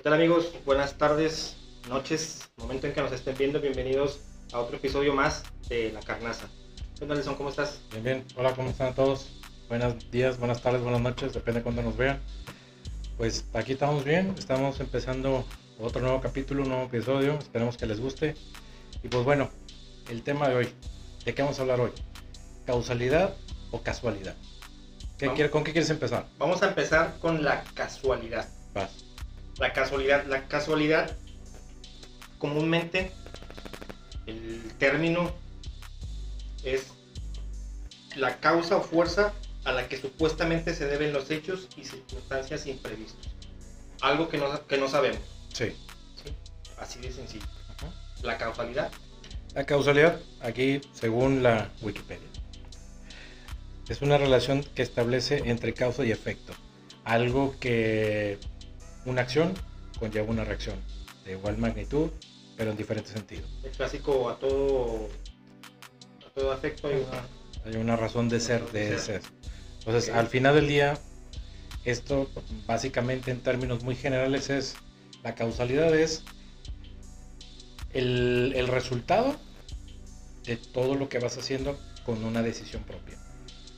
tal amigos? Buenas tardes, noches, momento en que nos estén viendo, bienvenidos a otro episodio más de La Carnaza. ¿Qué tal, Nelson? ¿Cómo estás? Bien, bien. Hola, ¿cómo están todos? Buenos días, buenas tardes, buenas noches, depende de cuándo nos vean. Pues aquí estamos bien, estamos empezando otro nuevo capítulo, un nuevo episodio, esperemos que les guste. Y pues bueno, el tema de hoy, ¿de qué vamos a hablar hoy? ¿Causalidad o casualidad? ¿Qué quiere- ¿Con qué quieres empezar? Vamos a empezar con la casualidad. Vas. La casualidad, la casualidad, comúnmente el término es la causa o fuerza a la que supuestamente se deben los hechos y circunstancias imprevistos. Algo que no, que no sabemos. Sí. ¿sí? Así de sencillo. Ajá. La causalidad La causalidad, aquí según la Wikipedia, es una relación que establece entre causa y efecto. Algo que una acción conlleva una reacción de igual magnitud, pero en diferentes sentidos. el clásico a todo a todo afecto hay una Hay una razón de ser de De ser. Entonces, al final del día, esto básicamente en términos muy generales es, la causalidad es el, el resultado de todo lo que vas haciendo con una decisión propia.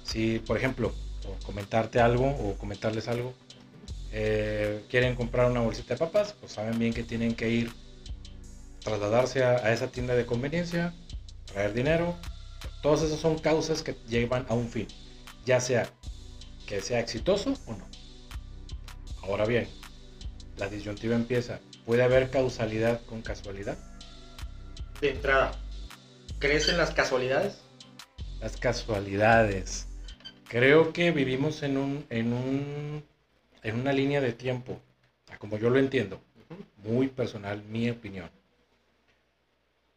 Si, por ejemplo, o comentarte algo o comentarles algo, eh, quieren comprar una bolsita de papas, pues saben bien que tienen que ir, trasladarse a, a esa tienda de conveniencia, traer dinero. Todas esas son causas que llevan a un fin, ya sea que sea exitoso o no. Ahora bien, la disyuntiva empieza. ¿Puede haber causalidad con casualidad? de entrada. ¿Crees en las casualidades? Las casualidades. Creo que vivimos en un, en un, en una línea de tiempo, como yo lo entiendo, muy personal, mi opinión,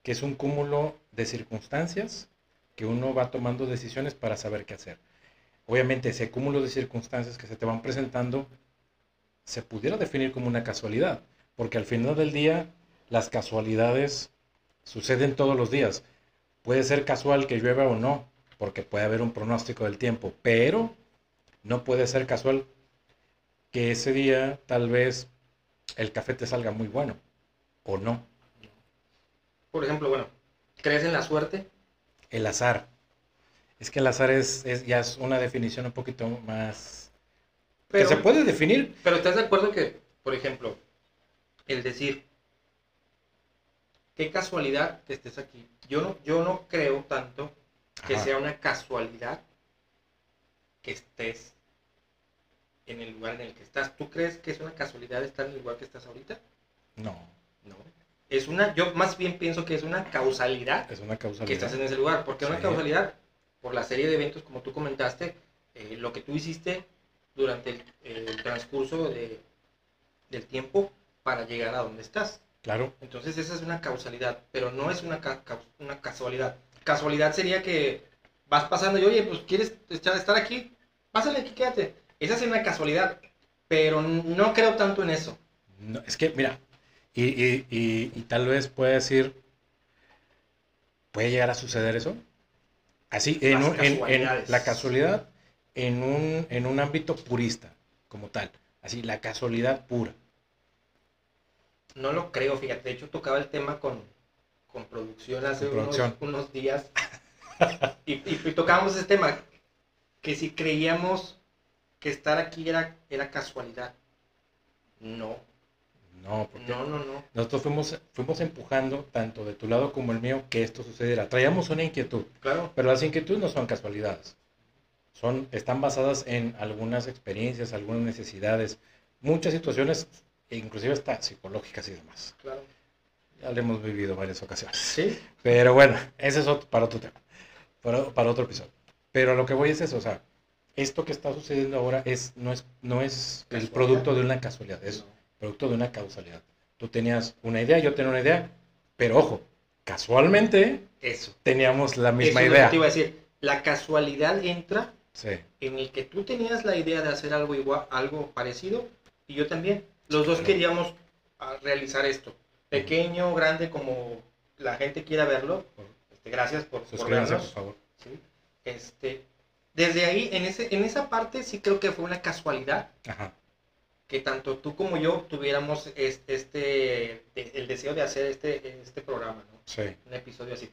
que es un cúmulo de circunstancias que uno va tomando decisiones para saber qué hacer. Obviamente ese cúmulo de circunstancias que se te van presentando se pudiera definir como una casualidad, porque al final del día las casualidades suceden todos los días. Puede ser casual que llueva o no, porque puede haber un pronóstico del tiempo, pero no puede ser casual que ese día tal vez el café te salga muy bueno o no. Por ejemplo, bueno, ¿crees en la suerte? El azar. Es que el azar es, es- ya es una definición un poquito más... Pero, que se puede definir. pero ¿estás de acuerdo que, por ejemplo, el decir, qué casualidad que estés aquí? Yo no, yo no creo tanto que Ajá. sea una casualidad que estés en el lugar en el que estás. ¿Tú crees que es una casualidad estar en el lugar que estás ahorita? No, No. Es una, yo más bien pienso que es una causalidad es una que estás causalidad. en ese lugar. porque una Sí. causalidad? Por la serie de eventos, como tú comentaste, eh, lo que tú hiciste durante el, el transcurso de- del tiempo para llegar a donde estás. Claro, Entonces esa es una causalidad, pero no es una, ca- una casualidad. Casualidad sería que vas pasando y, oye, pues quieres estar aquí, pásale aquí, quédate. Esa es una casualidad, pero no creo tanto en eso. No, es que, mira, y, y- y- y tal vez puede decir, ¿puede llegar a suceder eso? Así, en, un- en- en la casualidad, en un, en un ámbito purista, como tal. Así, la casualidad pura. No lo creo, fíjate. De hecho, tocaba el tema con, con producción hace Con unos, días. y, y- y tocábamos ese tema. Que si creíamos que estar aquí era, era casualidad. No, No, porque no, no, no. nosotros fuimos, fuimos empujando, tanto de tu lado como el mío, que esto sucediera. Traíamos una inquietud, Claro. pero las inquietudes no son casualidades. Son, están basadas en algunas experiencias, algunas necesidades, muchas situaciones, inclusive hasta psicológicas y demás. Claro. Ya lo hemos vivido varias ocasiones. Sí. Pero bueno, ese es otro- para otro tema, para, para otro episodio. Pero a lo que voy es eso, o sea, esto que está sucediendo ahora es, no, es, no es el producto de una casualidad, es producto de una causalidad. Tú tenías una idea, yo tenía una idea, pero ojo, casualmente Eso. teníamos la misma Eso es lo que idea. te iba a decir. La casualidad entra Sí, en el que tú tenías la idea de hacer algo igual, algo parecido, y yo también. Los dos queríamos ah, realizar esto. Pequeño, grande, como la gente quiera verlo. Este, gracias por, por suscríbanse, por vernos. favor. ¿sí? Este, desde ahí, en, ese, en esa parte sí creo que fue una casualidad, Ajá. que tanto tú como yo tuviéramos es- este, de- el deseo de hacer este, este programa, ¿no? Sí. Un episodio así.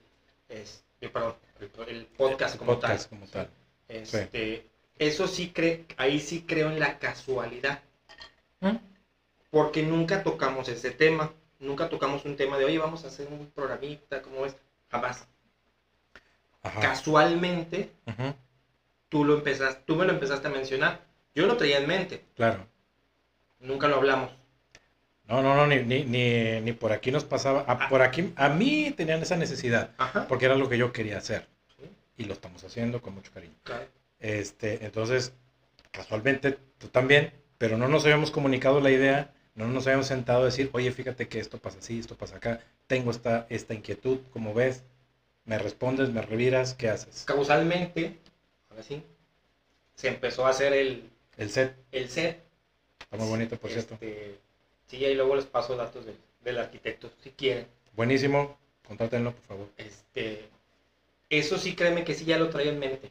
Es, perdón, el, el podcast El como podcast tal. como tal. Este, Eso sí, cre ahí sí creo en la casualidad. ¿Mm? Porque nunca tocamos ese tema. Nunca tocamos un tema de, oye, vamos a hacer un programita, ¿cómo es? Jamás. Ajá. Casualmente, tú, lo empezaste, tú me lo empezaste a mencionar. Yo lo traía en mente. Claro. Nunca lo hablamos. No, no, no, ni, ni, ni, ni por aquí nos pasaba. A, Ah. por aquí, a mí tenían esa necesidad, Ajá. porque era lo que yo quería hacer. Sí. Y lo estamos haciendo con mucho cariño. Claro. Este, entonces, casualmente, tú también, pero no nos habíamos comunicado la idea, no nos habíamos sentado a decir, oye, fíjate que esto pasa así, esto pasa acá, tengo esta, esta inquietud, como ves, me respondes, me reviras, ¿qué haces? Causalmente, ahora sí, se empezó a hacer el, El set, el set. está muy bonito, por cierto. Este, sí, ahí luego les paso datos del, del arquitecto, si quieren. Buenísimo, contrátenlo, por favor. Este, eso sí, créeme que sí ya lo traía en mente.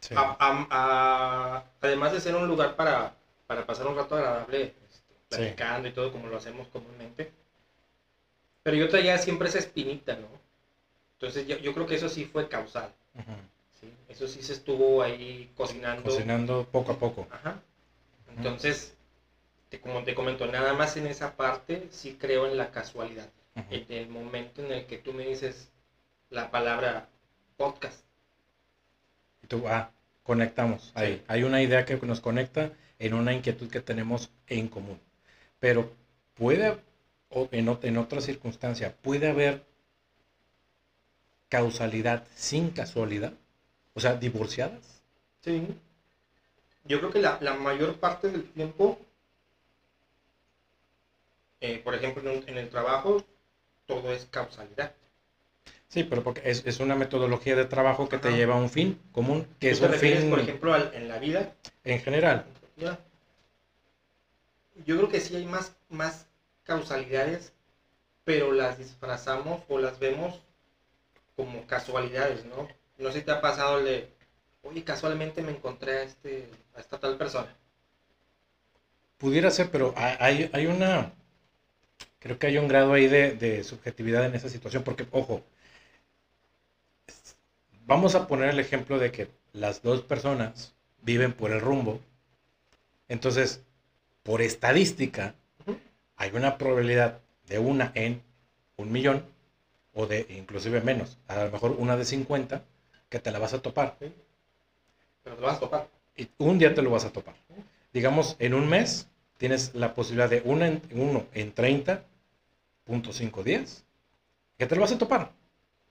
Sí. A- a- a- además de ser un lugar para, para pasar un rato agradable, este, platicando y todo como lo hacemos comúnmente. Pero yo traía siempre esa espinita, ¿no? Entonces yo, yo creo que eso sí fue causal. Ujú. ¿Sí? Eso sí se estuvo ahí cocinando. Cocinando poco a poco. Ajá. Entonces, te- como te comento, nada más en esa parte sí creo en la casualidad. En el momento en el que tú me dices la palabra podcast. Y tú, ah, conectamos. Ahí. Sí. Hay una idea que nos conecta en una inquietud que tenemos en común. Pero puede, o en, en otra circunstancia, puede haber causalidad sin casualidad. O sea, divorciadas. Sí. Yo creo que la, la mayor parte del tiempo, eh, por ejemplo, en, el trabajo, todo es causalidad. Sí, pero porque es, es una metodología de trabajo que te lleva a un fin común, que ¿Tú es te un refieres, fin por ejemplo, al- en la vida? en general. Ya. Yo creo que sí hay más, más causalidades, pero las disfrazamos o las vemos como casualidades, ¿no? No sé si te ha pasado el de, oye, casualmente me encontré a, este, a esta tal persona. Pudiera ser, pero hay, hay- una, creo que hay un grado ahí de, de subjetividad en esa situación, porque, ojo, vamos a poner el ejemplo de que las dos personas viven por el rumbo, entonces, por estadística, hay una probabilidad de una en un millón, o de inclusive menos, a lo mejor una de 50, que te la vas a topar. ¿sí? Pero te vas a topar. Y un día te lo vas a topar. Digamos, en un mes tienes la posibilidad de una en, uno en 30.5 días que te lo vas a topar.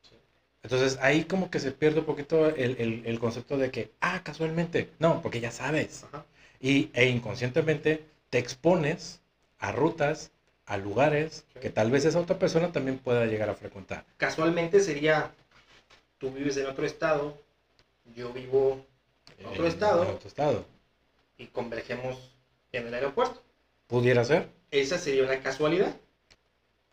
Sí. Entonces ahí como que se pierde un poquito el, el- el concepto de que, ah, casualmente. No, porque ya sabes. Ajá. Y, e inconscientemente te expones a rutas, a lugares que tal vez esa otra persona también pueda llegar a frecuentar. Casualmente sería, tú vives en otro estado, yo vivo en otro En- estado en otro estado. y convergemos en el aeropuerto. Pudiera ser. Esa sería una casualidad.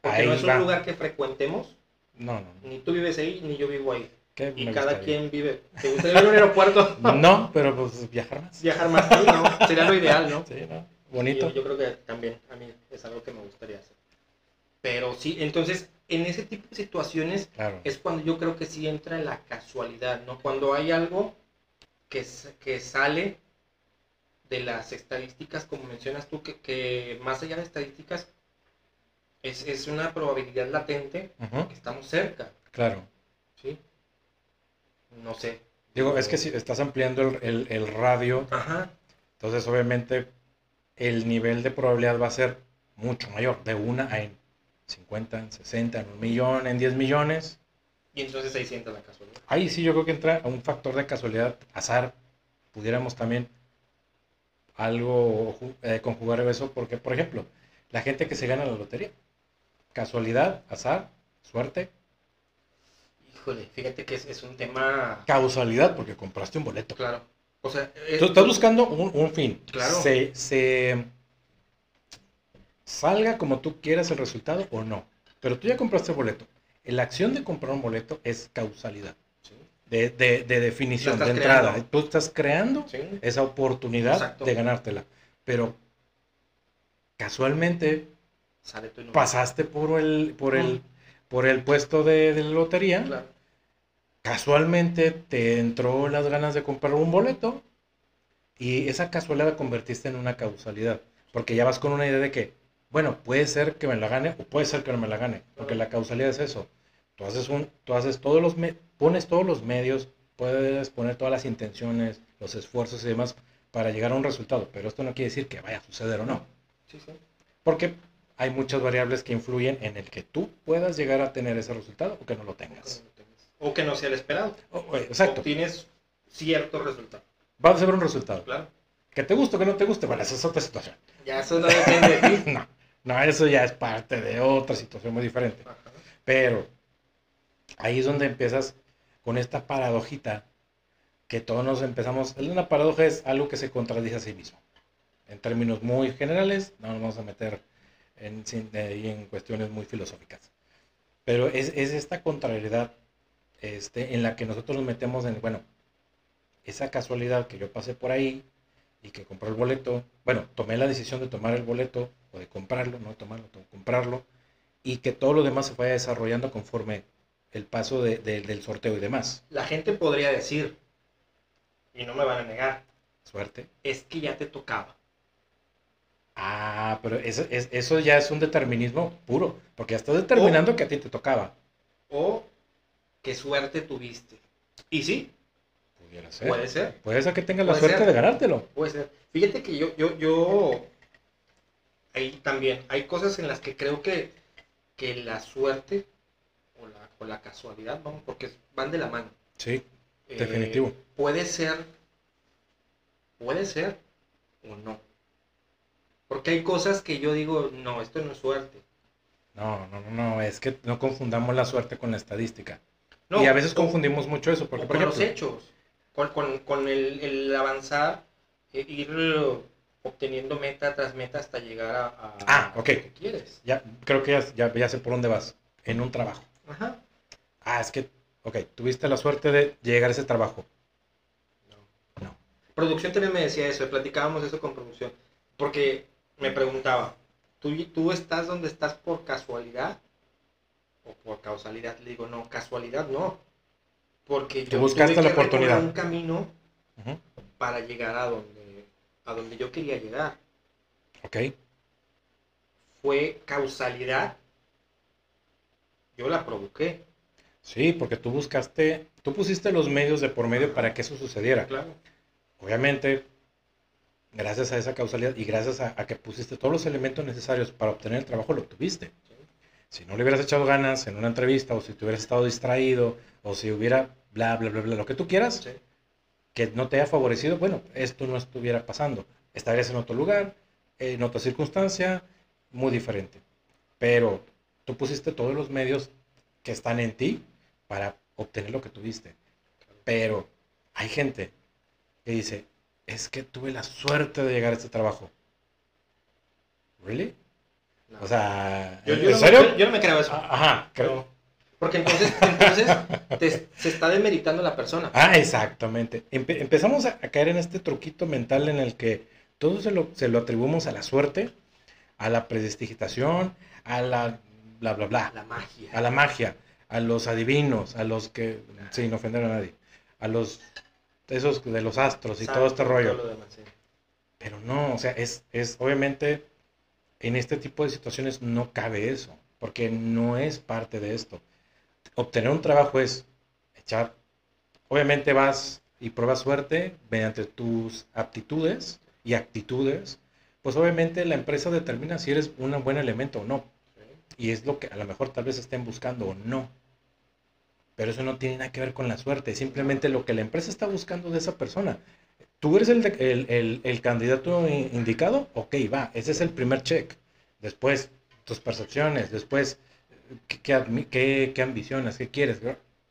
Porque Ahí no es va. un lugar que frecuentemos, No, no. ni tú vives ahí, ni yo vivo ahí. ¿Qué Y cada gustaría? quien vive. ¿Te gustaría en un aeropuerto? No, pero pues viajar más. Viajar más ¿no? Sería lo ideal, ¿no? Sí, ¿no? Bonito. Yo, yo creo que también a mí es algo que me gustaría hacer. Pero sí, entonces, en ese tipo de situaciones Claro. es cuando yo creo que sí entra la casualidad, ¿no? Cuando hay algo que, que sale de las estadísticas, como mencionas tú, que, que más allá de estadísticas, es, es una probabilidad latente que estamos cerca, Claro. ¿sí? No sé. Digo, es que si estás ampliando el, el- el radio, Ajá, entonces obviamente el nivel de probabilidad va a ser mucho mayor, de una a en 50, en 60, en un millón, en 10 millones. y entonces ahí sienta la casualidad. Ahí sí yo creo que entra un factor de casualidad, azar. Pudiéramos también algo eh, conjugar eso, porque, por ejemplo, la gente que se gana la lotería, casualidad, azar, suerte, Híjole, fíjate que es, es un tema causalidad, porque compraste un boleto. claro. O sea, es- Tú estás buscando un, un fin. Claro. Se, se salga como tú quieras el resultado o no. Pero tú ya compraste el boleto. La acción de comprar un boleto es causalidad. Sí, De, de- de definición, de entrada. creando. tú estás creando sí. esa oportunidad Exacto. de ganártela. Pero Casualmente Sale tu pasaste por el, por el, por el puesto de, de la lotería. Claro. Casualmente te entró las ganas de comprar un boleto y esa casualidad la convertiste en una causalidad. Porque ya vas con una idea de que, bueno, puede ser que me la gane o puede ser que no me la gane. Porque la causalidad es eso. Tú haces un, tú haces todos los, me- pones todos los medios, puedes poner todas las intenciones, los esfuerzos y demás para llegar a un resultado. Pero esto no quiere decir que vaya a suceder o no. Sí, sí. Porque hay muchas variables que influyen en el que tú puedas llegar a tener ese resultado o que no lo tengas. O que no sea el esperado. O- o- exacto. Obtienes cierto resultado. Vamos a ver un resultado. Claro. Que te guste o que no te guste, bueno, esa es otra situación. Ya eso no depende de ti. No, no, eso ya es parte de otra situación muy diferente. Ajá. Pero ahí es donde empiezas con esta paradojita que todos nos empezamos. Una paradoja es algo que se contradice a sí mismo. En términos muy generales, no nos vamos a meter en, ahí en cuestiones muy filosóficas. Pero es, es esta contrariedad este, en la que nosotros nos metemos en, bueno, esa casualidad que yo pasé por ahí y que compré el boleto, bueno, tomé la decisión de tomar el boleto o de comprarlo, no tomarlo, to- comprarlo, y que todo lo demás se vaya desarrollando conforme el paso de- de- del sorteo y demás. La gente podría decir, y no me van a negar, Suerte. es que ya te tocaba. Ah, pero eso, es- eso ya es un determinismo puro, porque ya estás determinando que a ti te tocaba. O qué suerte tuviste. Y sí, Pudiera ser. puede ser. Puede ser que tengas la suerte ser. de ganártelo. Puede ser. Fíjate que yo, yo, yo, ahí también, hay cosas en las que creo que, que la suerte o la, o la casualidad, vamos, porque van de la mano. Sí, Eh, Definitivo. puede ser, puede ser o no. Porque hay cosas que yo digo, no, esto no es suerte. no, no, no, no, es que no confundamos la suerte con la estadística. No, y a veces o- confundimos mucho eso, porque por con los hechos, con, con- con el, el avanzar, eh, ir obteniendo meta tras meta hasta llegar a, a- Ah, a ok. lo que quieres. ya, creo que ya, ya, ya sé por dónde vas, en un trabajo. Ajá. Ah, es que, ok, tuviste la suerte de llegar a ese trabajo. No. No. Producción también me decía eso, platicábamos eso con producción, porque me preguntaba, ¿tú, tú estás donde estás por casualidad o por causalidad? Le digo, no, casualidad no, porque Tú yo buscaste tuve la que oportunidad. un camino para llegar a donde, a donde yo quería llegar. Ok, Fue causalidad, yo la provoqué, sí, porque tú buscaste, tú pusiste los medios de por medio para que eso sucediera. claro. Obviamente, gracias a esa causalidad y gracias a, a que pusiste todos los elementos necesarios para obtener el trabajo, lo obtuviste. Si no le hubieras echado ganas en una entrevista o si te hubieras estado distraído o si hubiera bla, bla, bla, bla, lo que tú quieras, Sí. Que no te haya favorecido, bueno, esto no estuviera pasando. Estarías en otro lugar, en otra circunstancia, muy diferente. Pero tú pusiste todos los medios que están en ti para obtener lo que tuviste. Pero hay gente que dice, es que tuve la suerte de llegar a este trabajo. ¿Really? No. O sea, yo, ¿en no, serio? me- yo no me creo eso. Ajá, creo. Porque entonces, entonces te- se está demeritando la persona. Ah, exactamente. Empe- empezamos a, a caer en este truquito mental en el que todo se lo, se lo atribuimos a la suerte, a la predestigitación, a la bla, bla, bla, La magia. a la magia, a los adivinos, a los que, sin ofender a nadie, a los, esos de los astros y todo este rollo. todo lo demás, sí. Pero no, o sea, es, es obviamente en este tipo de situaciones no cabe eso, porque no es parte de esto. Obtener un trabajo es echar, obviamente vas y pruebas suerte mediante tus aptitudes y actitudes, pues obviamente la empresa determina si eres un buen elemento o no. Y es lo que a lo mejor tal vez estén buscando o no. Pero eso no tiene nada que ver con la suerte, simplemente lo que la empresa está buscando de esa persona. ¿Tú eres el, el, el- candidato indicado? Ok, va, ese es el primer check. Después, tus percepciones, después, ¿qué, qué qué- qué ambiciones? ¿Qué quieres?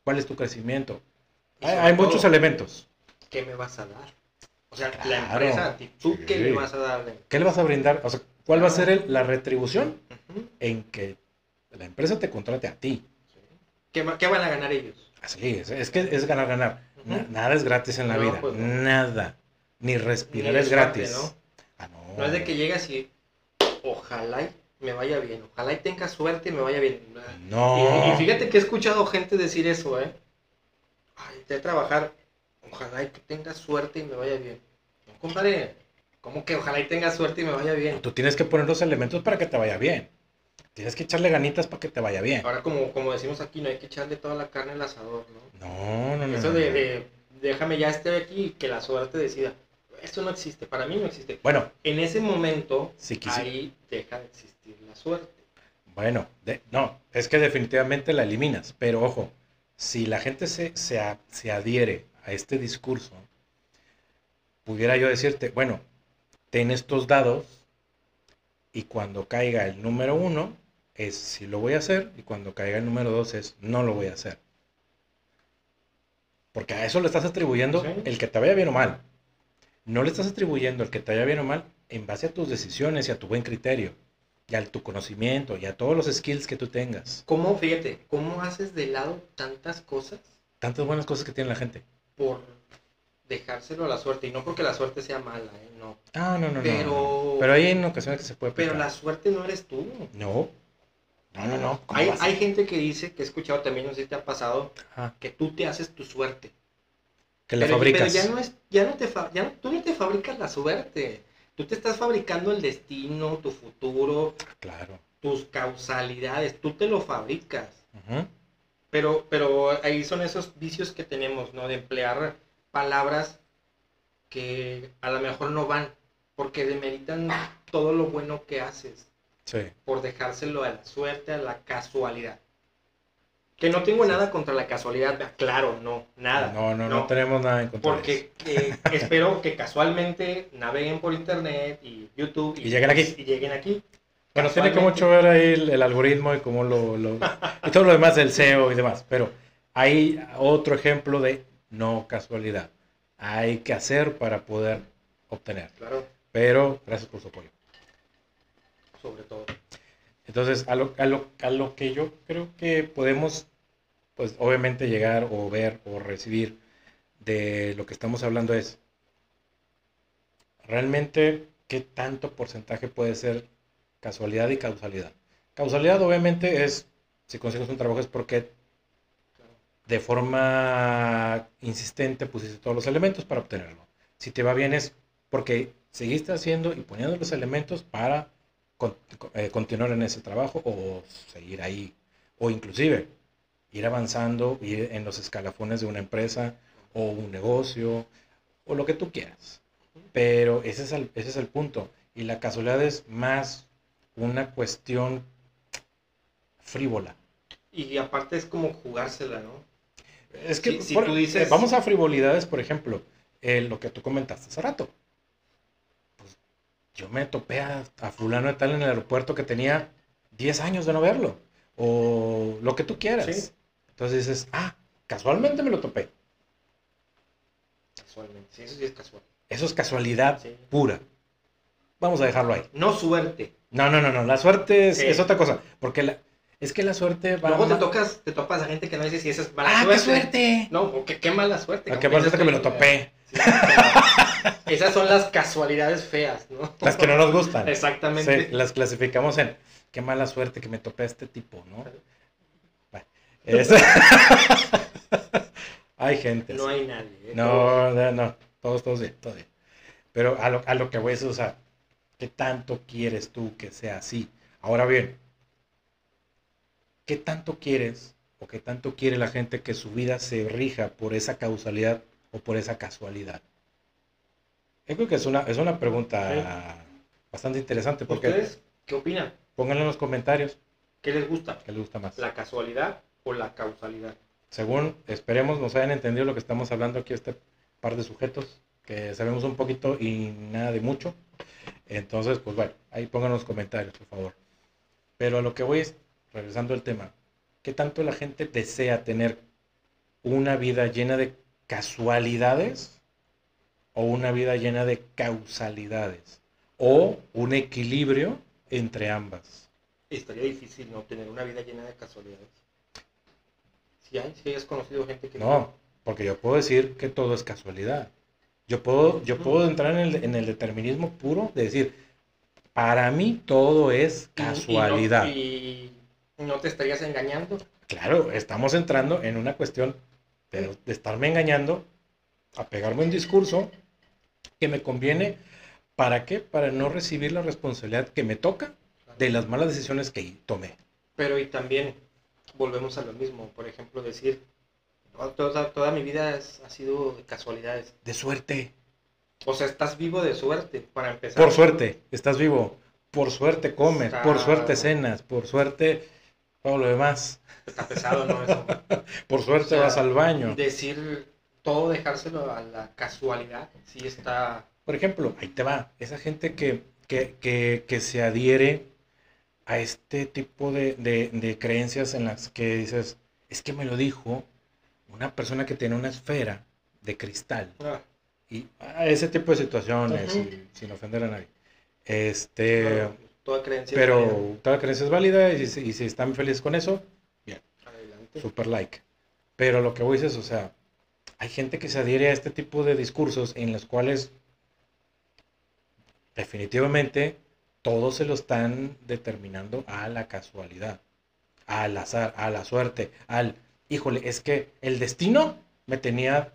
¿Cuál es tu crecimiento? Hay, muchos elementos. ¿Qué me vas a dar? O sea, la empresa, a ti, ¿tú qué le vas a dar? ¿Qué le vas a brindar? O sea, ¿cuál va a ser el- la retribución en que la empresa te contrate a ti? ¿Qué, qué van a ganar ellos? Así es, es que es ganar, ganar. Nada es gratis en la No, vida, pues no. nada. Ni respirar Ni es gratis. ¿no? Ah, no. No es de que llegas y ojalá y me vaya bien, ojalá y tenga suerte y me vaya bien. No. Y, y fíjate que he escuchado gente decir eso, ¿eh? Ay, te trabajar, ojalá y que tenga suerte y me vaya bien. No, compadre, ¿cómo que ojalá y tenga suerte y me vaya bien? Tú tienes que poner los elementos para que te vaya bien. Tienes que echarle ganitas para que te vaya bien. Ahora, como, como decimos aquí, no hay que echarle toda la carne al asador, ¿no? No, no, no. Eso de, de déjame ya esté aquí y que la suerte decida. Eso no existe, para mí no existe. Bueno, En ese momento, si ahí deja de existir la suerte. Bueno, de- no, es que definitivamente la eliminas, pero ojo, si la gente se, se, a- se adhiere a este discurso, pudiera yo decirte, bueno, ten estos dados y cuando caiga el número uno es si lo voy a hacer y cuando caiga el número dos es no lo voy a hacer. Porque a eso le estás atribuyendo Sí. el que te vaya bien o mal. No le estás atribuyendo el que te vaya bien o mal en base a tus decisiones y a tu buen criterio y a tu conocimiento y a todos los skills que tú tengas. ¿Cómo, fíjate, cómo haces de lado tantas cosas Tantas buenas cosas que tiene la gente. por dejárselo a la suerte? Y no porque la suerte sea mala, ¿eh? No. Ah, no, no, no. Pero- Pero hay en ocasiones que se puede Pero pecar. la suerte no eres tú. No. No, no, no. ¿Cómo Hay, hay gente que dice, que he escuchado también, no sé si te ha pasado, Ajá. que tú te haces tu suerte. Que le pero, fabricas. pero ya no es, ya no te ya no- tú no te fabricas la suerte. Tú te estás fabricando el destino, tu futuro, Claro. tus causalidades, tú te lo fabricas. Pero, pero ahí son esos vicios que tenemos, ¿no? De emplear palabras que a lo mejor no van, porque demeritan todo lo bueno que haces, Sí. por dejárselo a la suerte, a la casualidad. Que no tengo nada contra la casualidad, claro, no, nada. No, no, no, tenemos nada en contra de Porque eh, espero que casualmente naveguen por internet y YouTube Y lleguen aquí. Y lleguen aquí. Bueno, tiene que mucho ver ahí el, el algoritmo y cómo lo, lo- y todo lo demás del SEO y demás. Pero hay otro ejemplo de no casualidad. Hay que hacer para poder obtener. Claro, Pero gracias por su apoyo. sobre todo. Entonces, a lo, a lo, a lo que yo creo que podemos, pues obviamente llegar o ver o recibir de lo que estamos hablando es, realmente, ¿qué tanto porcentaje puede ser casualidad y causalidad? Causalidad obviamente es, si consigues un trabajo es porque de forma insistente pusiste todos los elementos para obtenerlo. Si te va bien es porque seguiste haciendo y poniendo los elementos para eh, continuar en ese trabajo o seguir ahí. O inclusive ir avanzando ir en los escalafones de una empresa o un negocio o lo que tú quieras. Pero ese es el, ese es el punto. Y la casualidad es más una cuestión frívola. Y aparte es como jugársela, ¿no? Es que Si- si por- tú dices- eh, vamos a frivolidades, por ejemplo, eh, lo que tú comentaste hace rato. Pues yo me topé a, a fulano de tal en el aeropuerto que tenía 10 años de no verlo. O lo que tú quieras. Sí. Entonces dices, ah, casualmente me lo topé. Casualmente. Sí, eso sí es casual. Eso es casualidad Sí. pura. Vamos a dejarlo ahí. No suerte. No, no, no, no. La suerte es, Sí. es otra cosa. Porque la- es que la suerte va Luego te tocas, te topas a gente que no dice si esa es mala ¡Ah, suerte. qué suerte! No, porque qué mala suerte. Ah, qué mala suerte que me lo topé. Sí. Esas son las casualidades feas, ¿no? Las que no nos gustan. Exactamente. Sí, las clasificamos en qué mala suerte que me topé a este tipo, ¿no? Es- hay gente. No hay nadie. ¿eh? No, no, no. Todos, todos bien, todo bien. Pero a lo, a lo que voy es, o sea, ¿qué tanto quieres tú que sea así? Ahora bien, ¿qué tanto quieres o qué tanto quiere la gente que su vida se rija por esa causalidad o por esa casualidad? Yo creo que es una, es una pregunta bastante interesante porque ¿Ustedes qué opinan? pónganlo en los comentarios ¿Qué les gusta? qué les gusta más. ¿La casualidad o la causalidad? Según esperemos nos hayan entendido lo que estamos hablando aquí este par de sujetos que sabemos un poquito y nada de mucho. Entonces, pues bueno, ahí pongan los comentarios, por favor. Pero a lo que voy es, regresando al tema, ¿qué tanto la gente desea tener una vida llena de casualidades o una vida llena de causalidades? O un equilibrio entre ambas. Estaría difícil, ¿no? Tener una vida llena de casualidades. Si hay, si has conocido gente que... No, porque yo puedo decir que todo es casualidad. Yo puedo, yo puedo entrar en el, en el determinismo puro de decir, Para mí todo es Y- y no- casualidad. Y no, te estarías engañando. Claro, estamos entrando en una cuestión de, de estarme engañando, a pegarme un discurso que me conviene. ¿Para qué? Para no recibir la responsabilidad que me toca de las malas decisiones que tomé. Pero y también volvemos a lo mismo. Por ejemplo, decir, "Oh, toda, toda mi vida es- ha sido de casualidades. De suerte. O sea, estás vivo de suerte, para empezar. Por suerte, estás vivo. Por suerte comes. Está- Por suerte cenas. Por suerte todo lo demás. Está pesado, ¿no? Eso. Por suerte O sea, vas al baño. Decir todo, dejárselo a la casualidad, sí está... Por ejemplo, ahí te va. Esa gente que, que, que, que se adhiere a este tipo de, de- de creencias en las que dices, es que me lo dijo una persona que tiene una esfera de cristal. ah, Y a ese tipo de situaciones, y sin ofender a nadie. Este, claro, toda creencia. pero es válida. toda creencia es válida y si, y si están felices con eso, Adelante. super like. Pero lo que voy es, o sea, hay gente que se adhiere a este tipo de discursos en los cuales definitivamente todos se lo están determinando a la casualidad, al azar, a la suerte, al, híjole, es que el destino me tenía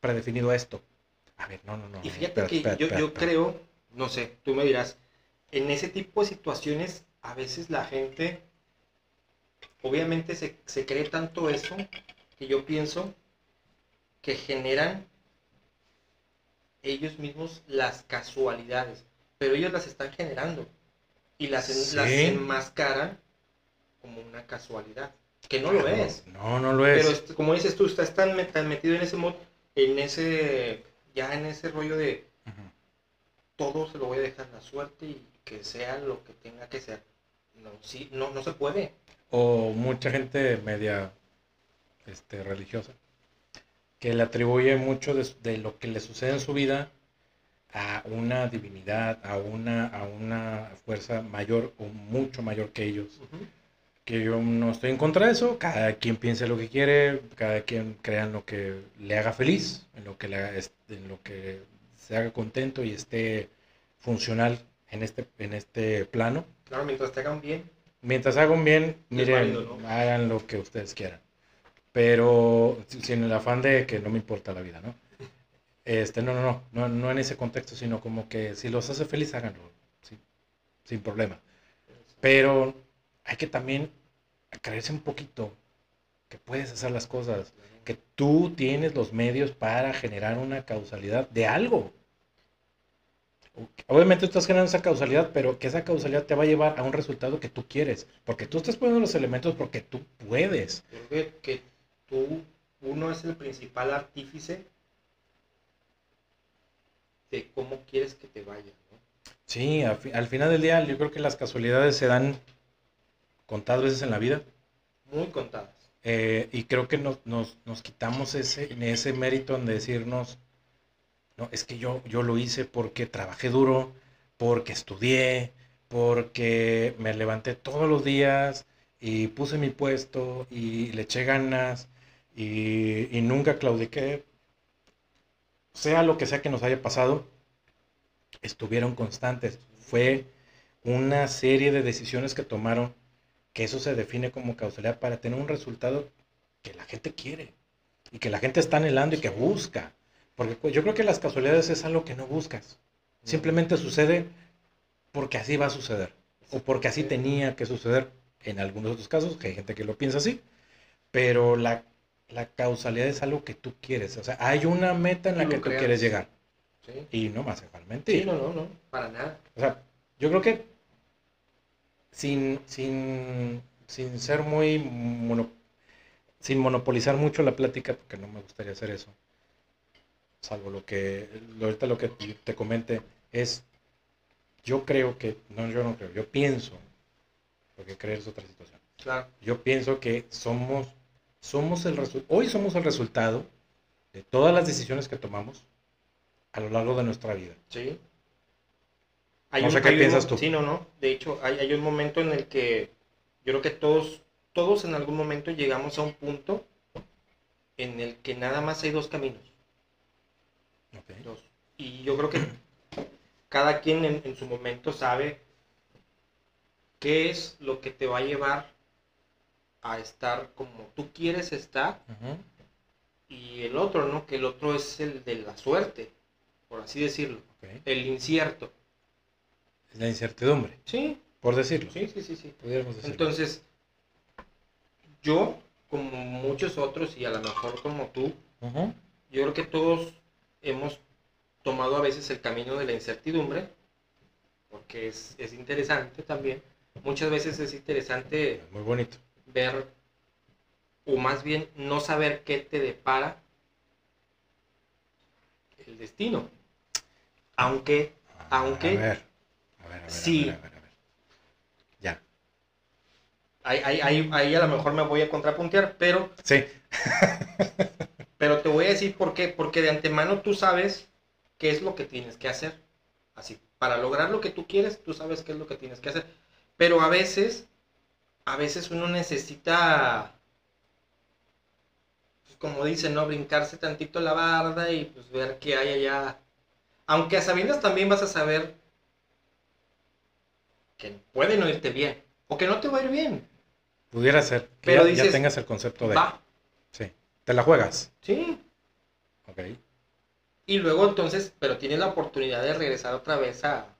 predefinido esto. A ver, no, no, no. Y fíjate que yo, yo creo, no sé, tú me dirás, en ese tipo de situaciones, a veces la gente, obviamente se, se cree tanto eso, que yo pienso que generan ellos mismos las casualidades, pero ellos las están generando y las, las enmascaran como una casualidad, que no lo es. No, no lo es. Pero como dices tú, estás tan, met- tan metido en ese mod, en ese, ya en ese rollo de todo se lo voy a dejar la suerte y que sea lo que tenga que ser. No, sí, no, no se puede. o mucha gente media este, religiosa que le atribuye mucho de, de lo que le sucede en su vida a una divinidad, a una, a una fuerza mayor o mucho mayor que ellos. Que yo no estoy en contra de eso, cada quien piense lo que quiere, cada quien crea en lo que le haga feliz, en lo que, le haga, en lo que se haga contento y esté funcional en este, en este plano. Claro, mientras te hagan bien. Mientras hagan bien, miren, válido, ¿no? hagan lo que ustedes quieran. Pero si- sin el afán de que no me importa la vida, ¿no? Este, no, no, no, no, no en ese contexto, sino como que si los hace feliz, háganlo, sí, sin problema. Pero hay que también creerse un poquito que puedes hacer las cosas, que tú tienes los medios para generar una causalidad de algo. Obviamente estás generando esa causalidad, pero que esa causalidad te va a llevar a un resultado que tú quieres, porque tú estás poniendo los elementos porque tú puedes. Creo que, que tú, uno es el principal artífice de cómo quieres que te vaya. ¿no? Sí, al, al final del día yo creo que las casualidades se dan contadas veces en la vida. Muy contadas. Eh, y creo que nos, nos, nos quitamos ese, ese mérito en decirnos, no, es que yo, yo lo hice porque trabajé duro, porque estudié, porque me levanté todos los días y puse mi puesto y le eché ganas y, y nunca claudiqué. Sea lo que sea que nos haya pasado, estuvieron constantes. Fue una serie de decisiones que tomaron que eso se define como causalidad para tener un resultado que la gente quiere y que la gente está anhelando y que busca. Porque yo creo que las casualidades es algo que no buscas. Simplemente sucede porque así va a suceder o porque así tenía que suceder en algunos otros casos, que hay gente que lo piensa así, pero la, la causalidad es algo que tú quieres. O sea, hay una meta en la que tú creas. quieres llegar ¿sí? y no más hace mentir. Sí, no, no, no, para nada. O sea, yo creo que sin, sin, sin ser muy mono- sin monopolizar mucho la plática, porque no me gustaría hacer eso, salvo lo que ahorita lo que te te comente es, yo creo que, no, yo no creo, yo pienso, porque creer es otra situación. Claro. Yo pienso que somos, somos el hoy somos el resultado de todas las decisiones que tomamos a lo largo de nuestra vida. Sí. No sé qué piensas tú. Sí, no, no. De hecho, hay, hay un momento en el que yo creo que todos, todos en algún momento llegamos a un punto en el que nada más hay dos caminos. ¿ok? Dos. Y yo creo que cada quien en, en su momento sabe qué es lo que te va a llevar a estar como tú quieres estar y el otro, ¿no? Que el otro es el de la suerte, por así decirlo, el incierto. Es la incertidumbre, Sí, por decirlo. sí, sí, sí, sí. Decirlo. Entonces, yo, como muchos otros y a lo mejor como tú, yo creo que todos hemos tomado a veces el camino de la incertidumbre, porque es, es interesante también. Muchas veces es interesante Es Muy bonito. Ver, o más bien no saber qué te depara el destino. Aunque, Aunque- A ver, a ver, a ver, a ver, Sí. a ver, a ver, a ver. Ya. ahí, ahí, ahí, ahí a lo mejor me voy a contrapuntear, pero, Sí. pero te voy a decir por qué. Porque de antemano tú sabes qué es lo que tienes que hacer. Así, para lograr lo que tú quieres, tú sabes qué es lo que tienes que hacer. Pero a veces, a veces uno necesita, pues, como dicen, ¿no? Brincarse tantito la barda y pues ver qué hay allá. Aunque a sabiendas también vas a saber que puede no irte bien. O que no te va a ir bien. Pudiera ser. Que Pero ya, ya tengas el concepto de. Va, Sí. Te la juegas. sí. Ok. Y luego entonces, pero tienes la oportunidad de regresar otra vez a,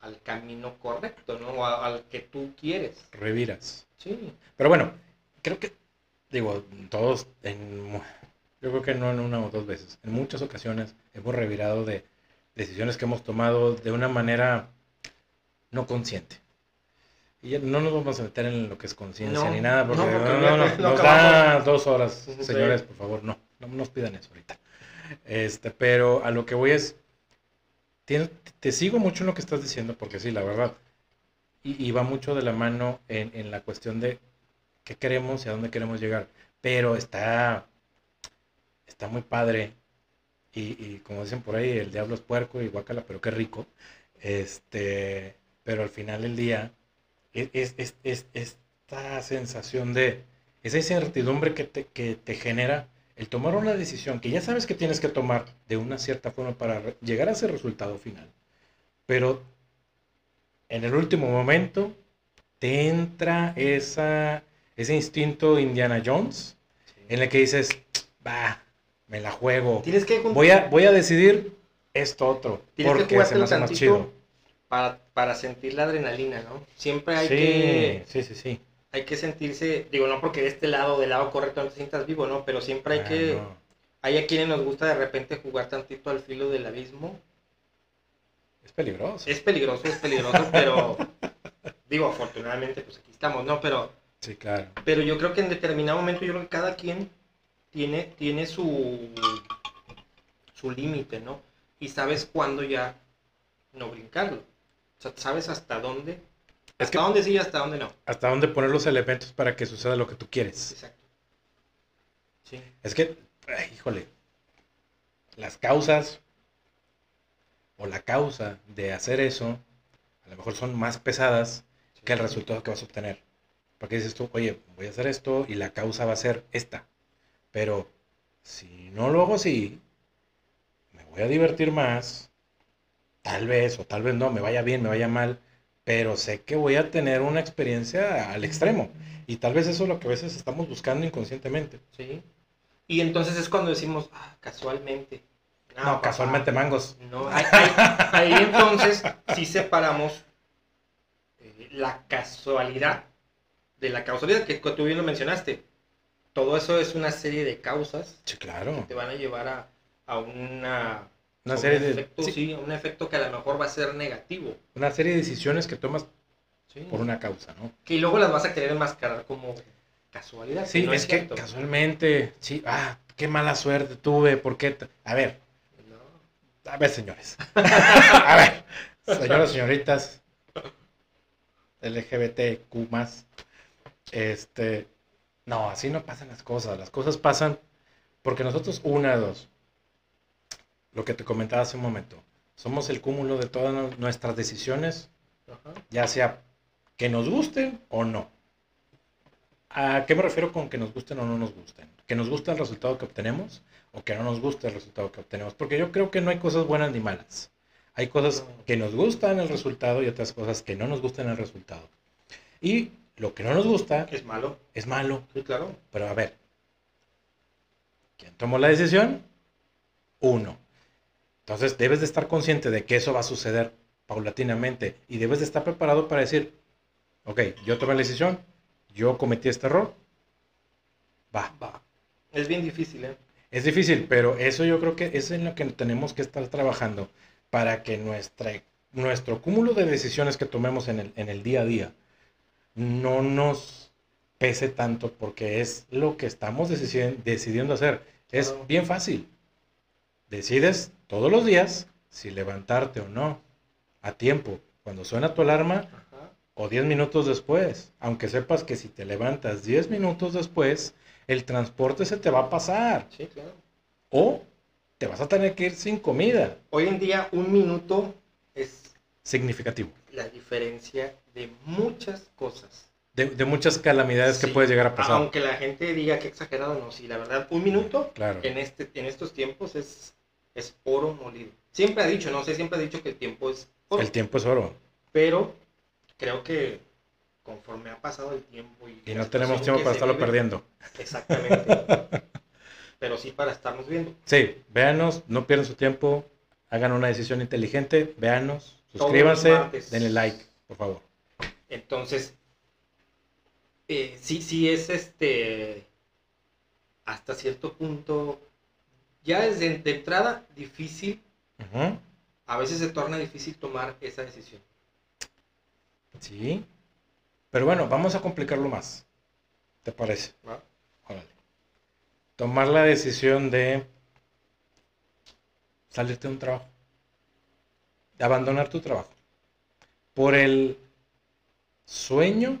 al camino correcto, ¿no? O a- al que tú quieres. Reviras. Sí. Pero bueno, creo que, digo, todos, en, yo creo que no en una o dos veces, en muchas ocasiones hemos revirado de decisiones que hemos tomado de una manera no consciente. Y no nos vamos a meter en lo que es conciencia No, ni nada, porque no, no, porque no, nos da dos horas, señores, por favor, no, no nos pidan eso ahorita. Este, pero a lo que voy es, te sigo mucho en lo que estás diciendo, porque sí, la verdad, y, va mucho de la mano en, en la cuestión de qué queremos y a dónde queremos llegar. Pero está, está muy padre. Y, y como dicen por ahí, el diablo es puerco y guácala, pero qué rico. Este, pero al final del día, es, es- es- es- esta sensación de, esa incertidumbre que te, que te genera el tomar una decisión que ya sabes que tienes que tomar de una cierta forma para llegar a ese resultado final. Pero en el último momento te entra esa, ese instinto Indiana Jones en el que dices, va, me la juego. Tienes que Voy a, voy a decidir esto otro. Tienes que Porque se me hace más chido. para, para sentir la adrenalina, ¿no? Siempre hay Sí, que sí, sí, sí. Hay que sentirse, digo, no porque de este lado, del lado correcto no te sientas vivo, ¿no? Pero siempre hay Ah, que, no. hay a quienes nos gusta de repente jugar tantito al filo del abismo. Es peligroso. Es peligroso, es peligroso, pero digo, afortunadamente, pues aquí estamos, ¿no? Pero Sí, claro. Pero yo creo que en determinado momento yo creo que cada quien tiene, tiene su, su límite, ¿no? Y sabes cuándo ya no brincarlo. O sea, sabes hasta dónde. Es hasta dónde sí y hasta dónde no. Hasta dónde poner los elementos para que suceda lo que tú quieres. Exacto. Sí. Es que, ay, híjole, las causas o la causa de hacer eso a lo mejor son más pesadas sí. que el resultado que vas a obtener. Porque dices tú, oye, voy a hacer esto y la causa va a ser esta. Pero si no lo hago así, me voy a divertir más. Tal vez o tal vez no, me vaya bien, me vaya mal. Pero sé que voy a tener una experiencia al extremo. Y tal vez eso es lo que a veces estamos buscando inconscientemente. Sí. Y entonces es cuando decimos, ah, casualmente. No, papá, casualmente mangos. No, ahí, ahí- ahí entonces sí separamos eh, la casualidad de la causalidad, que tú bien lo mencionaste. Todo eso es una serie de causas Sí, que claro. te van a llevar a, a una, Una serie un de, efecto, sí, sí, a un efecto que a lo mejor va a ser negativo. una serie de decisiones que tomas Sí. por una causa, ¿no? Que luego las vas a querer enmascarar como casualidad. Sí, no es que casualmente, sí, ah, qué mala suerte tuve, ¿por qué? t- A ver, No. a ver, señores. a ver, señoras, señoritas, LGBTQ más, este, no, así no pasan las cosas, las cosas pasan porque nosotros, una, dos, lo que te comentaba hace un momento, somos el cúmulo de todas nu- nuestras decisiones Ajá. ya sea que nos gusten o no. ¿A qué me refiero con que nos gusten o no nos gusten? Que nos guste el resultado que obtenemos o que no nos guste el resultado que obtenemos. Porque yo creo que no hay cosas buenas ni malas. Hay cosas que nos gustan el resultado y otras cosas que no nos gustan el resultado. Y lo que no nos gusta Es malo. es malo. Sí, claro. Pero a ver, ¿quién tomó la decisión? Uno. Entonces debes de estar consciente de que eso va a suceder paulatinamente y debes de estar preparado para decir, ok, yo tomé la decisión, yo cometí este error, va. Va. Es bien difícil, ¿eh? Es difícil, pero eso yo creo que es en lo que tenemos que estar trabajando para que nuestra, nuestro cúmulo de decisiones que tomemos en el, en el día a día no nos pese tanto porque es lo que estamos decidi- decidiendo hacer. Es bien fácil. Decides todos los días si levantarte o no a tiempo cuando suena tu alarma Ajá. o 10 minutos después. Aunque sepas que si te levantas 10 minutos después, el transporte se te va a pasar. Sí, claro. O te vas a tener que ir sin comida. Hoy en día un minuto es Significativo. la diferencia de muchas cosas. De, de muchas calamidades que Sí. puede llegar a pasar. Aunque la gente diga que exagerado, no, sí, la verdad, un minuto Claro. en, este, en estos tiempos es, es oro molido. Siempre ha dicho, no sé, siempre ha dicho que el tiempo es oro, El tiempo es oro. pero creo que conforme ha pasado el tiempo y, no tenemos tiempo para estarlo vive, perdiendo. Exactamente. pero sí para estarnos viendo. Sí, véanos, no pierdan su tiempo, hagan una decisión inteligente, véanos, suscríbanse, denle like, por favor. Entonces, eh, sí, sí es este, hasta cierto punto, ya desde de entrada difícil, a veces se torna difícil tomar esa decisión. Sí. Pero bueno, vamos a complicarlo más. ¿Te parece? ¿va? Órale. Tomar la decisión de salirte de un trabajo. De abandonar tu trabajo. Por el sueño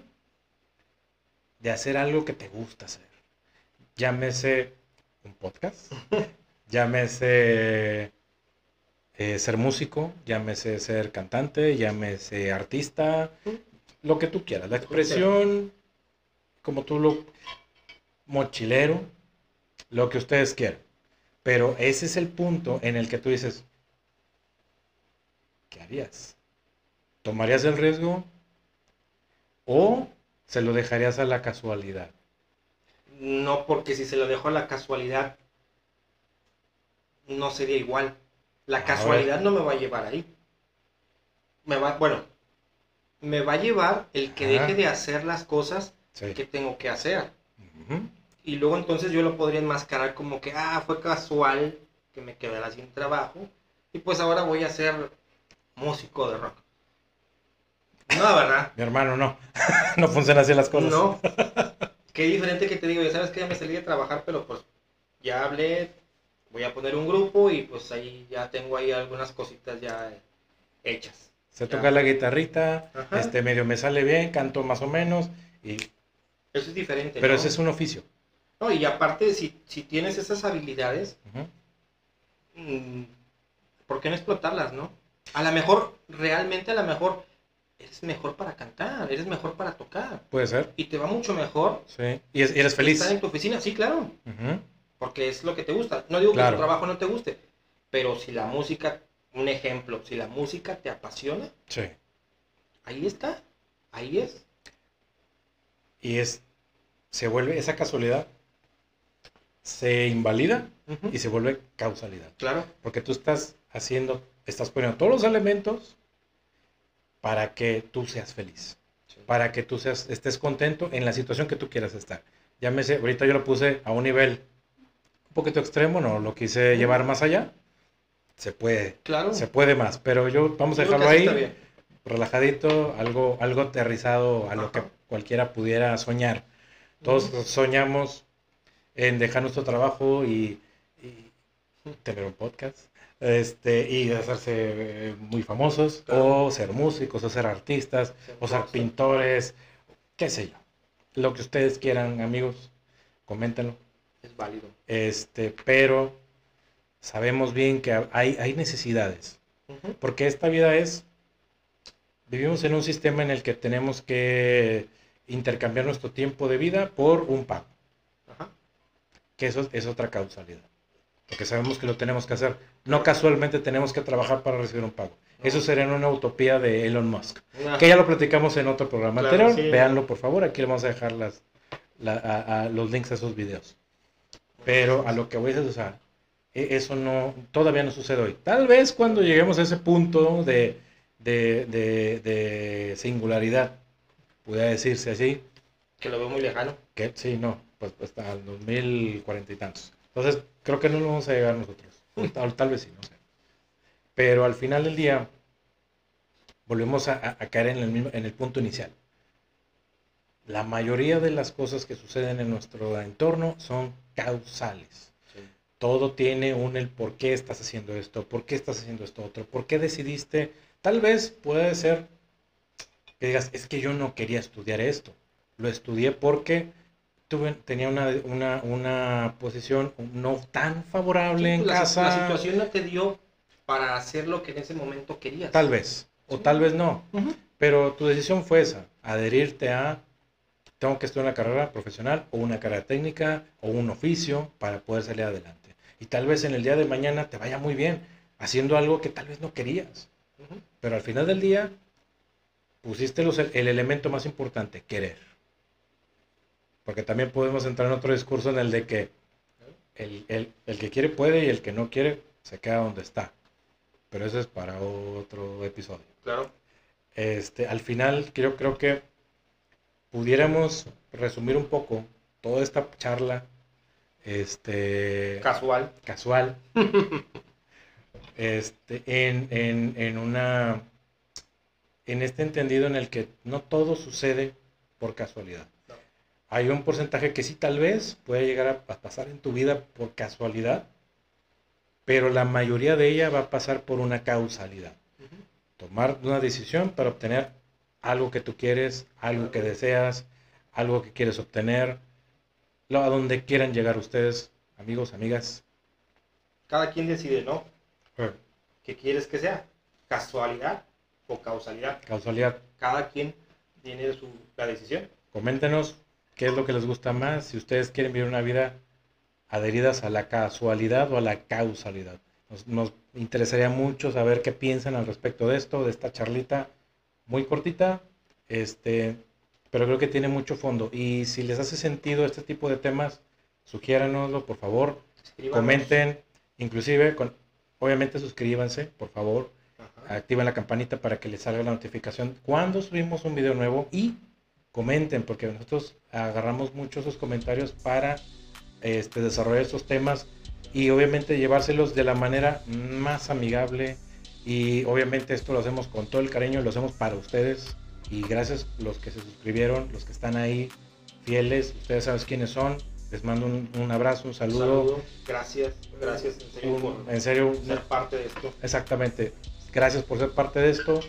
de hacer algo que te gusta hacer. Llámese un podcast. llámese eh, ser músico. Llámese ser cantante. Llámese artista. Lo que tú quieras. La expresión, como tú lo... Mochilero. Lo que ustedes quieran. Pero ese es el punto en el que tú dices, ¿qué harías? ¿Tomarías el riesgo? ¿O se lo dejarías a la casualidad? No, porque si se lo dejo a la casualidad, no sería igual. La casualidad no me va a llevar ahí. Me va, bueno, me va a llevar el que Ajá. deje de hacer las cosas Sí. que tengo que hacer. Y luego entonces yo lo podría enmascarar como que, ah, fue casual que me quedara sin trabajo. Y pues ahora voy a ser músico de rock. No, ¿verdad? Mi hermano, no. no funcionan así las cosas. No. Qué diferente que te digo, ya sabes que ya me salí de trabajar, pero pues ya hablé, voy a poner un grupo y pues ahí ya tengo ahí algunas cositas ya hechas. Se Ya. toca la guitarrita, Ajá. este medio me sale bien, canto más o menos, y, Eso es diferente. pero ¿no? ese es un oficio. No, y aparte, si, si tienes esas habilidades, mm, ¿por qué no explotarlas, no? A lo mejor, realmente a lo mejor, eres mejor para cantar, eres mejor para tocar. Puede ser, Y te va mucho mejor sí. Y, es- y eres feliz. estar en tu oficina, sí, claro, Ujú. Porque es lo que te gusta. No digo Claro. que tu trabajo no te guste, pero si la música, un ejemplo, si la música te apasiona, Sí. ahí está, ahí es. Y es, se vuelve esa casualidad, se invalida Ujú. y se vuelve causalidad. Claro, Porque tú estás haciendo, estás poniendo todos los elementos para que tú seas feliz, Sí. para que tú seas, estés contento en la situación que tú quieras estar. Llámese, ahorita yo lo puse a un nivel un poquito extremo, no lo quise llevar más allá. Se puede, claro. se puede más, pero yo vamos a dejarlo ahí, relajadito, algo, algo aterrizado a lo que cualquiera pudiera soñar. Todos soñamos en dejar nuestro trabajo y, y tener un podcast. Este, y hacerse eh, muy famosos, Claro. o ser músicos, o ser artistas, Ser o ser pintores, qué sé yo. Lo que ustedes quieran, amigos, coméntenlo. Es válido. Este, pero sabemos bien que hay, hay necesidades. Porque esta vida es, vivimos en un sistema en el que tenemos que intercambiar nuestro tiempo de vida por un pago, Ajá. que eso es otra causalidad. porque sabemos que lo tenemos que hacer. No casualmente tenemos que trabajar para recibir un pago. Eso sería una utopía de Elon Musk. Ah, Que ya lo platicamos en otro programa Claro, anterior. sí. Véanlo, por favor. Aquí le vamos a dejar las, la- a- a los links a esos videos. Pero a lo que voy a decir, o sea, e- eso no, todavía no sucede hoy. Tal vez cuando lleguemos a ese punto de, de, de- de singularidad, pudiera decirse así, Que lo veo muy lejano. que sí, no, pues hasta el 2040 y tantos. Entonces, creo que no lo vamos a llegar nosotros. O tal, tal vez sí, no sé. Pero al final del día, volvemos a, a- a caer en el, mismo- en el punto inicial. La mayoría de las cosas que suceden en nuestro entorno son causales. Todo tiene un el por qué estás haciendo esto, por qué estás haciendo esto otro, por qué decidiste. Tal vez puede ser que digas, es que yo no quería estudiar esto. Lo estudié porque tuve, tenía una, una, una posición no tan favorable en la, casa. la situación no te dio para hacer lo que en ese momento querías. Tal vez, o Sí. tal vez no. Pero tu decisión fue esa, adherirte a, tengo que estudiar una carrera profesional o una carrera técnica o un oficio para poder salir adelante. Y tal vez en el día de mañana te vaya muy bien haciendo algo que tal vez no querías. Pero al final del día pusiste los- el elemento más importante, querer. Porque también podemos entrar en otro discurso en el de que el, el- el que quiere puede y el que no quiere se queda donde está. Pero eso es para otro episodio. Claro. Este, al final creo, creo que pudiéramos resumir un poco toda esta charla este, Casual. casual este, en, en, en una en este entendido en el que no todo sucede por casualidad. No. Hay un porcentaje que sí tal vez puede llegar a, a pasar en tu vida por casualidad, pero la mayoría de ella va a pasar por una causalidad tomar una decisión para obtener algo que tú quieres, algo que deseas, algo que quieres obtener, lo- a donde quieran llegar ustedes, amigos, amigas. Cada quien decide, ¿no? ¿Qué quieres que sea? ¿Casualidad o causalidad? Causalidad, Cada quien tiene su, la decisión. coméntenos qué es lo que les gusta más, si ustedes quieren vivir una vida adheridas a la casualidad o a la causalidad. Nos, nos interesaría mucho saber qué piensan al respecto de esto, de esta charlita muy cortita, este, pero creo que tiene mucho fondo. Y si les hace sentido este tipo de temas, sugiéranoslo, por favor, comenten, inclusive, con, obviamente suscríbanse, por favor, Ajá. activen la campanita para que les salga la notificación cuando subimos un video nuevo y comenten, porque nosotros agarramos mucho esos comentarios para este, desarrollar estos temas y obviamente llevárselos de la manera más amigable y obviamente esto lo hacemos con todo el cariño, lo hacemos para ustedes y gracias los que se suscribieron, los que están ahí fieles, ustedes saben quiénes son, les mando un, un abrazo, un Un saludo, saludo. Gracias. Gracias en serio un- por en serio, ser parte de esto. Exactamente. Gracias por ser parte de esto.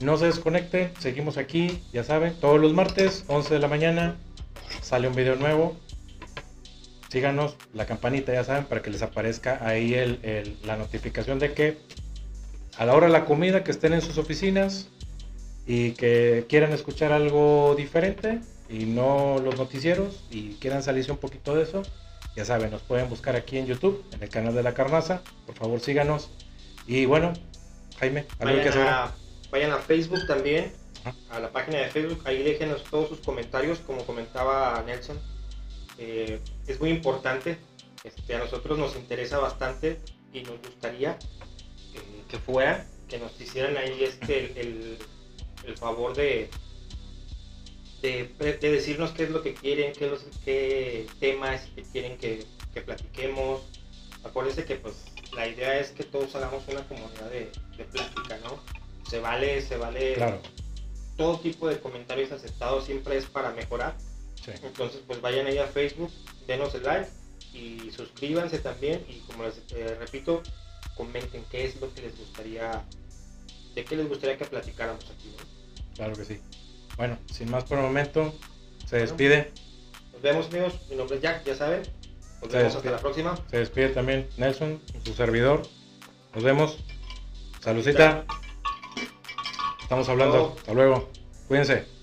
No se desconecten, seguimos aquí, ya saben, todos los martes, 11 de la mañana, sale un video nuevo. Síganos, la campanita, ya saben, para que les aparezca ahí el- el- la notificación de que a la hora de la comida, que estén en sus oficinas y que quieran escuchar algo diferente y no los noticieros y quieran salirse un poquito de eso, ya saben, nos pueden buscar aquí en YouTube, en el canal de la Carnaza. Por favor, síganos. Y bueno, Jaime, ¿algo que Vayan hacer? a, vayan a Facebook también, a la página de Facebook, ahí déjenos todos sus comentarios, como comentaba Nelson. Eh, es muy importante, este, a nosotros nos interesa bastante y nos gustaría eh, que fuera, que nos hicieran ahí este, el, el- el favor de, de, de decirnos qué es lo que quieren, qué, los, qué temas que quieren que, que platiquemos. Acuérdense que pues la idea es que todos hagamos una comunidad de, de plática, ¿no? Se vale, se vale Claro, todo tipo de comentarios aceptados, siempre es para mejorar. sí. Entonces, pues vayan ahí a Facebook, denos el like y suscríbanse también. Y como les eh, repito, comenten qué es lo que les gustaría, de qué les gustaría que platicáramos aquí. ¿no? claro que sí. Bueno, sin más por el momento, se despide. Nos vemos, amigos. Mi nombre es Jack, ya saben. Nos Se vemos hasta la próxima. Se despide también Nelson, su servidor. Nos vemos. Salucita. Estamos hablando. Hasta luego. Cuídense.